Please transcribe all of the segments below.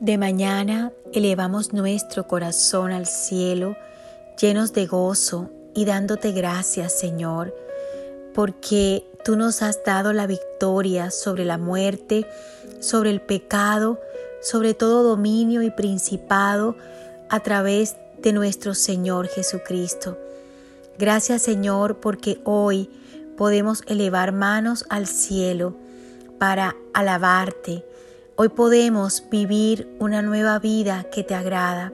De mañana elevamos nuestro corazón al cielo, llenos de gozo y dándote gracias, Señor, porque tú nos has dado la victoria sobre la muerte, sobre el pecado, sobre todo dominio y principado a través de nuestro Señor Jesucristo. Gracias, Señor, porque hoy podemos elevar manos al cielo para alabarte Hoy podemos vivir una nueva vida que te agrada.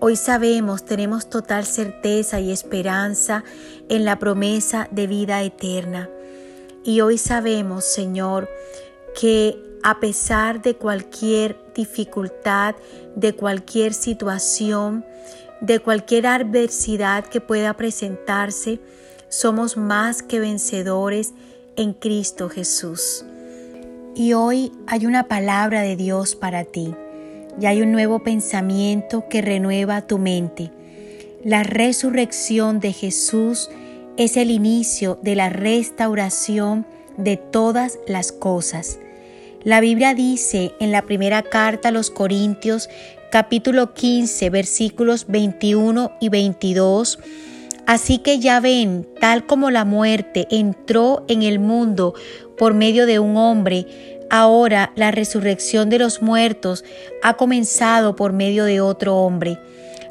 Hoy sabemos, tenemos total certeza y esperanza en la promesa de vida eterna. Y hoy sabemos, Señor, que a pesar de cualquier dificultad, de cualquier situación, de cualquier adversidad que pueda presentarse, somos más que vencedores en Cristo Jesús. Y hoy hay una palabra de Dios para ti y hay un nuevo pensamiento que renueva tu mente. La resurrección de Jesús es el inicio de la restauración de todas las cosas. La Biblia dice en la primera carta a los Corintios capítulo 15 versículos 21 y 22, Así que ya ven, tal como la muerte entró en el mundo por medio de un hombre, ahora la resurrección de los muertos ha comenzado por medio de otro hombre.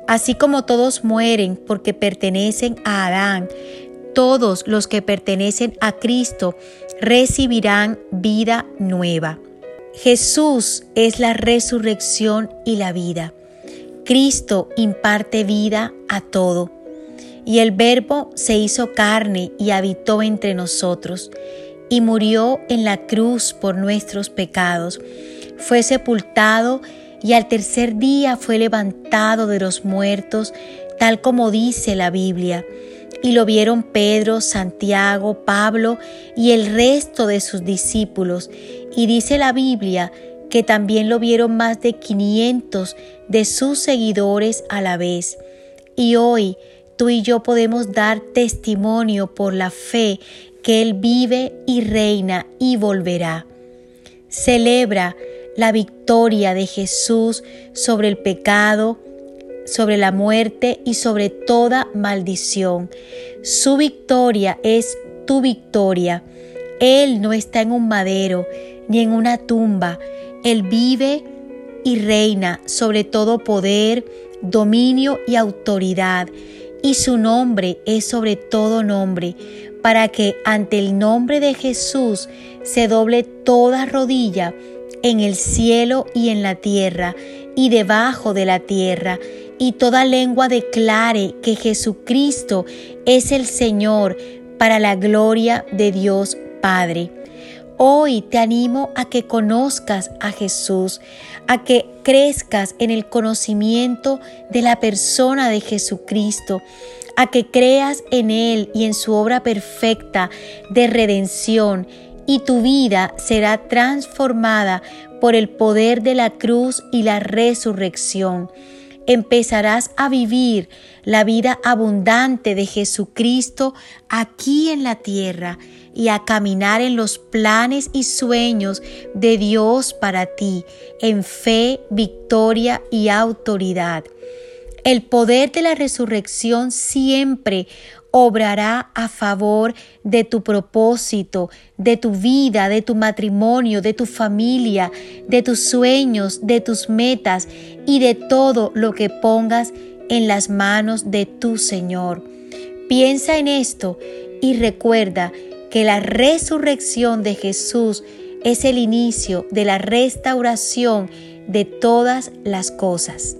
Así como todos mueren porque pertenecen a Adán, todos los que pertenecen a Cristo recibirán vida nueva. Jesús es la resurrección y la vida. Cristo imparte vida a todo. Y el Verbo se hizo carne y habitó entre nosotros y murió en la cruz por nuestros pecados. Fue sepultado y al tercer día fue levantado de los muertos, tal como dice la Biblia. Y lo vieron Pedro, Santiago, Pablo y el resto de sus discípulos. Y dice la Biblia que también lo vieron más de 500 de sus seguidores a la vez. Y hoy tú y yo podemos dar testimonio por la fe que Él vive y reina y volverá. Celebra la victoria de Jesús sobre el pecado, sobre la muerte y sobre toda maldición. Su victoria es tu victoria. Él no está en un madero ni en una tumba. Él vive y reina sobre todo poder, dominio y autoridad. Y su nombre es sobre todo nombre para que ante el nombre de Jesús se doble toda rodilla en el cielo y en la tierra y debajo de la tierra, y toda lengua declare que Jesucristo es el Señor para la gloria de Dios Padre. Hoy te animo a que conozcas a Jesús, a que crezcas en el conocimiento de la persona de Jesucristo, a que creas en Él y en su obra perfecta de redención y tu vida será transformada por el poder de la cruz y la resurrección. Empezarás a vivir la vida abundante de Jesucristo aquí en la tierra y a caminar en los planes y sueños de Dios para ti, en fe, victoria y autoridad. El poder de la resurrección siempre obrará a favor de tu propósito, de tu vida, de tu matrimonio, de tu familia, de tus sueños, de tus metas y de todo lo que pongas en las manos de tu Señor. Piensa en esto y recuerda que la resurrección de Jesús es el inicio de la restauración de todas las cosas.